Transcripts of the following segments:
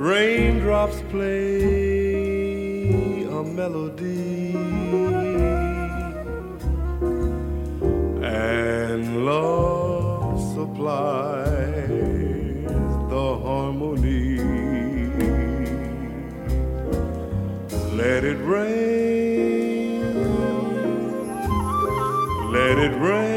Raindrops play a melody, and love supplies the harmony. Let it rain, let it rain.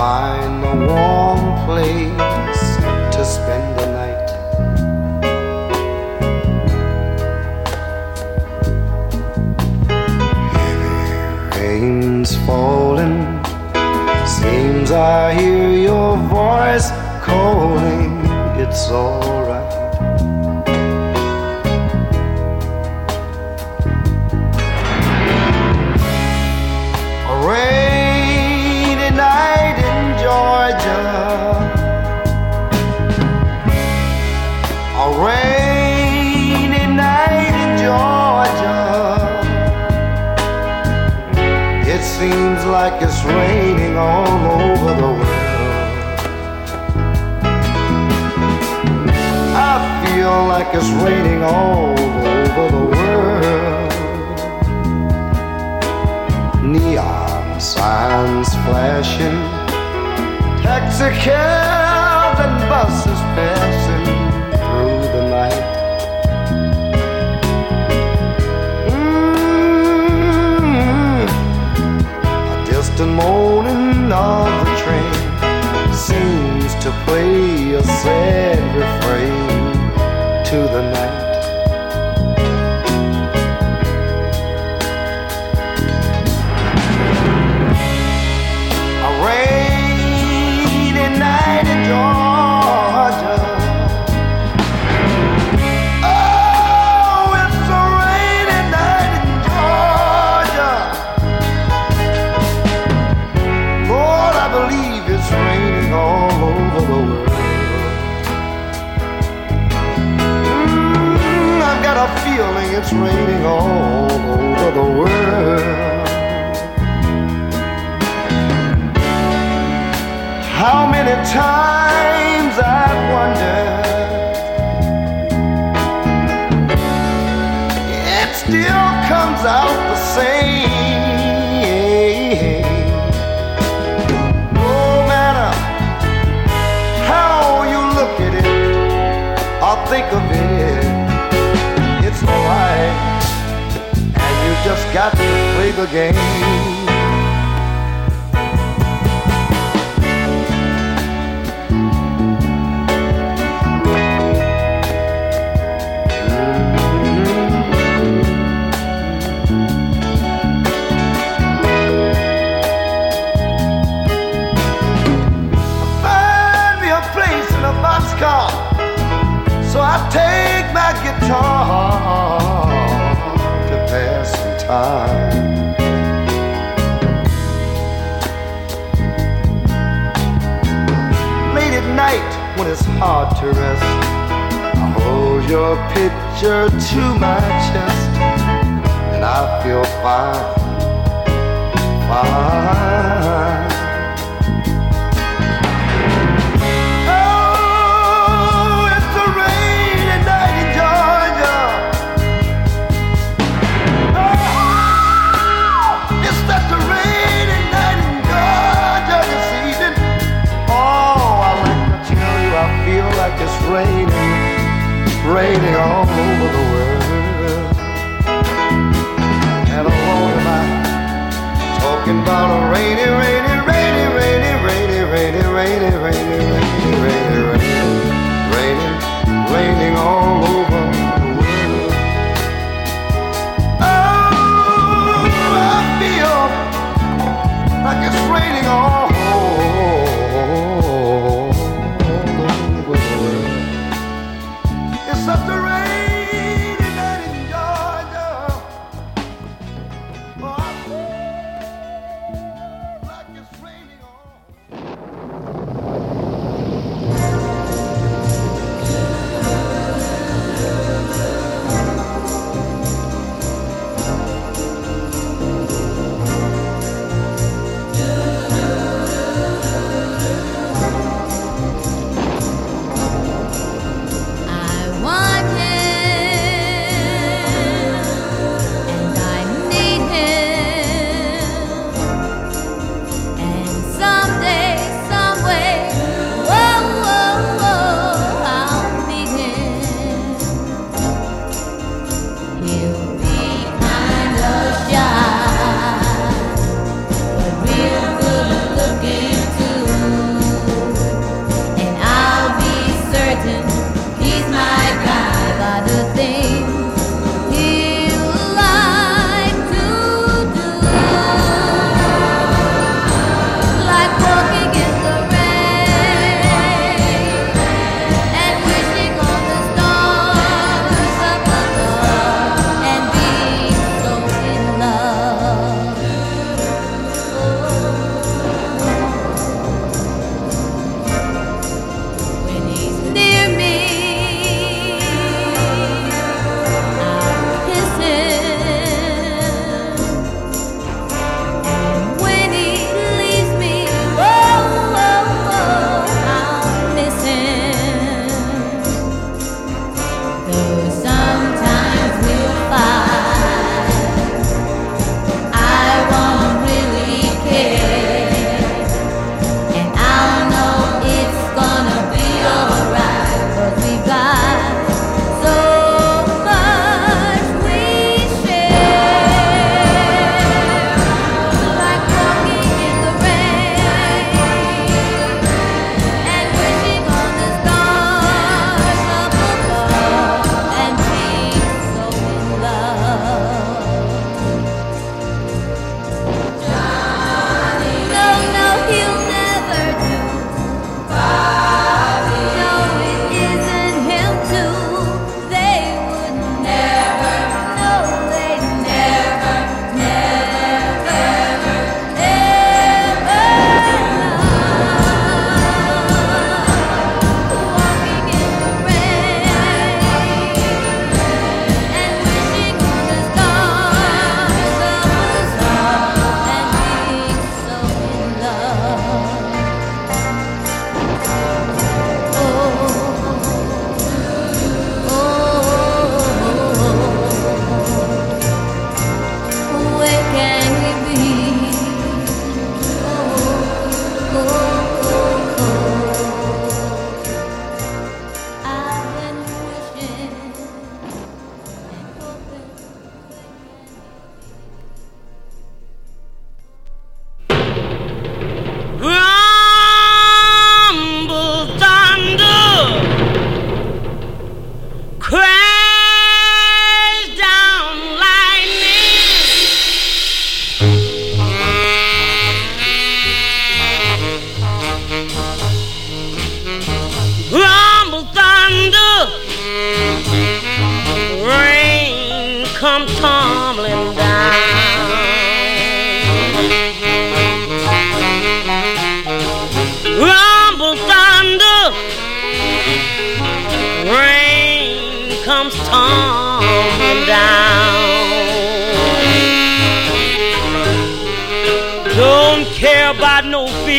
by traveling all over the world. Neon signs flashing, taxi cabs and buses passing through the night. Mm-hmm. A distant moaning of the train seems to play a sad refrain. times I've wondered, it still comes out the same. No matter how you look at it or think of it, it's alright, and you just got to play the game. to rest. I hold your picture to my chest, and I feel fine, fine. all over the world. And alone am I talking about a rainy, rainy.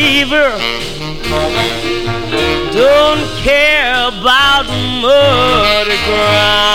fever. Don't care about muddy ground.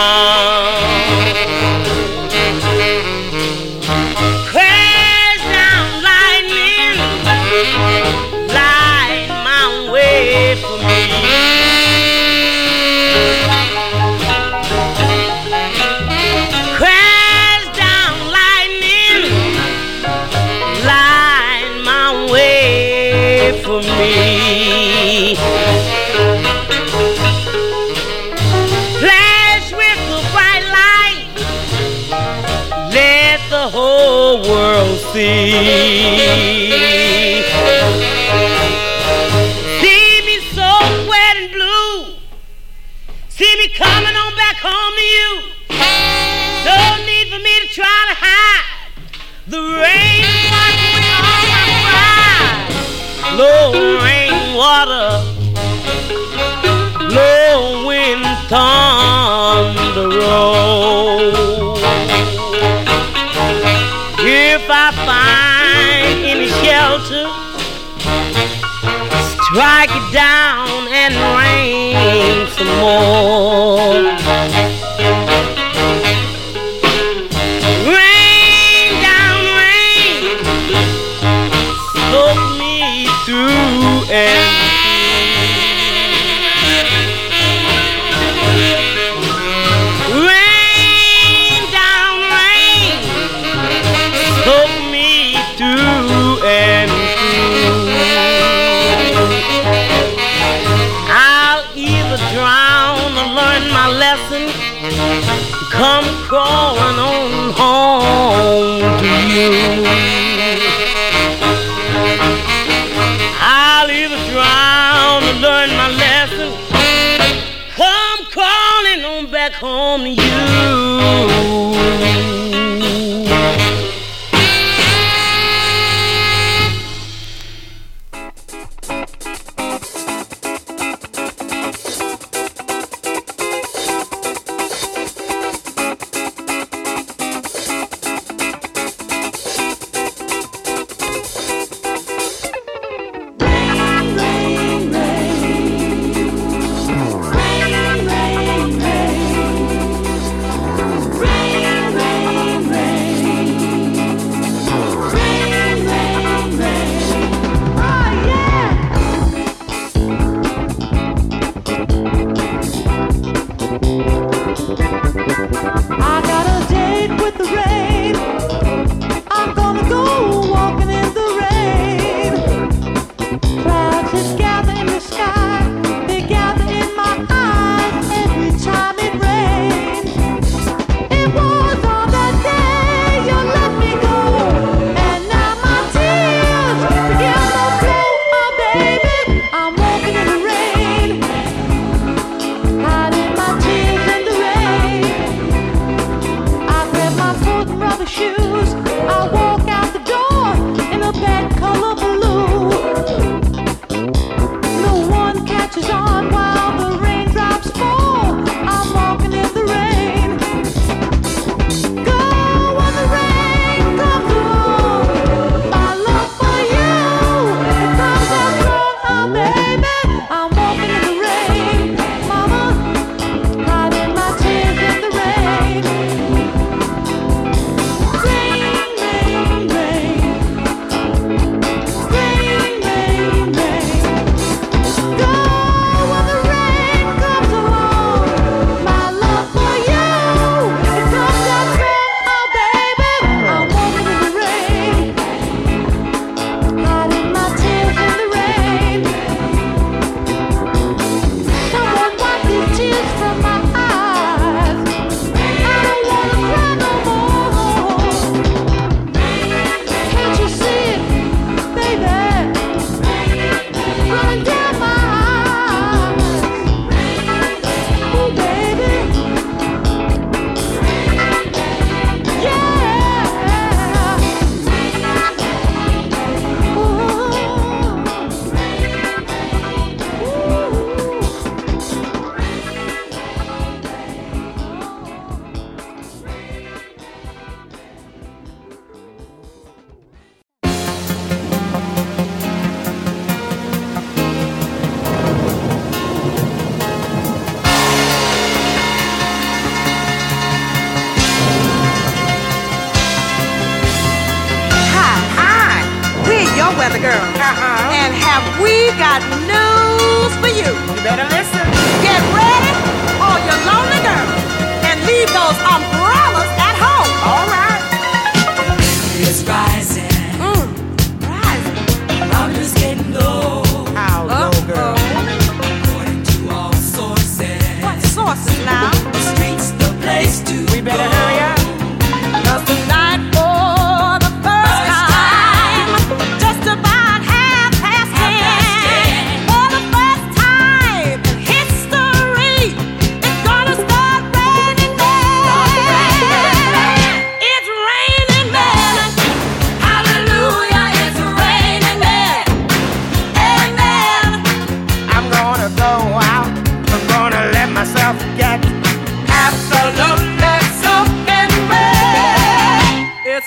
back home to you.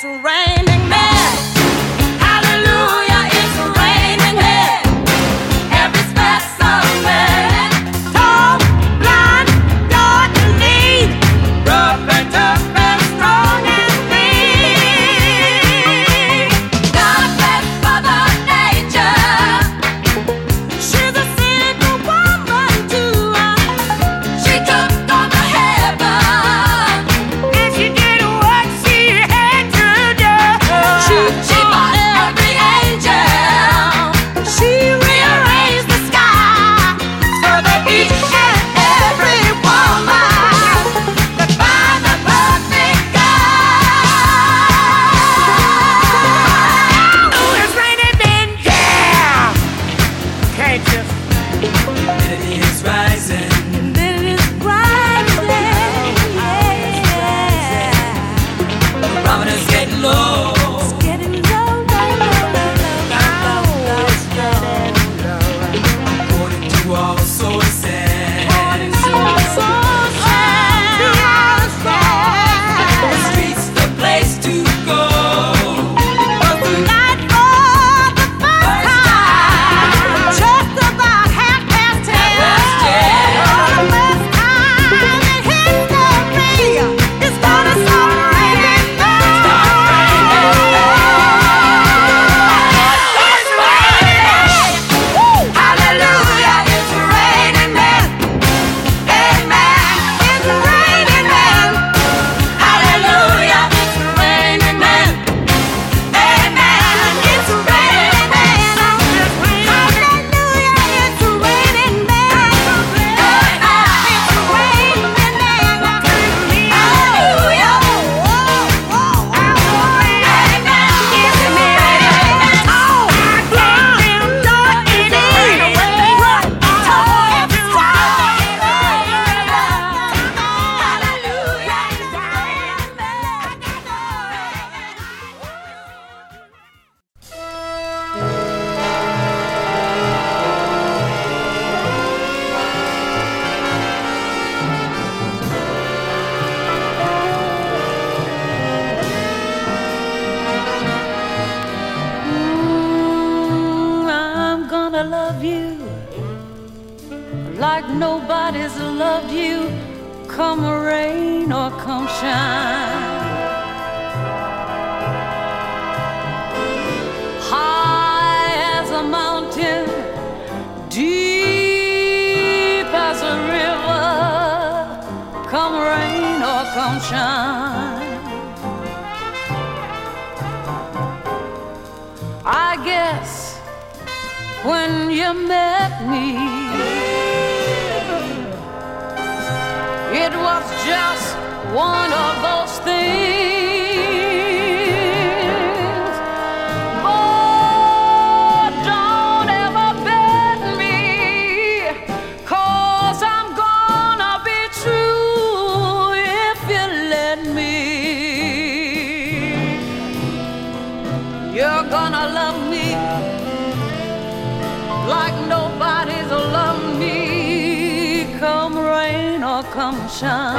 that's right. come rain or come shine. High as a mountain, deep as a river, come rain or come shine. I guess when you met me. was just one of those things. ocean.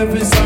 Every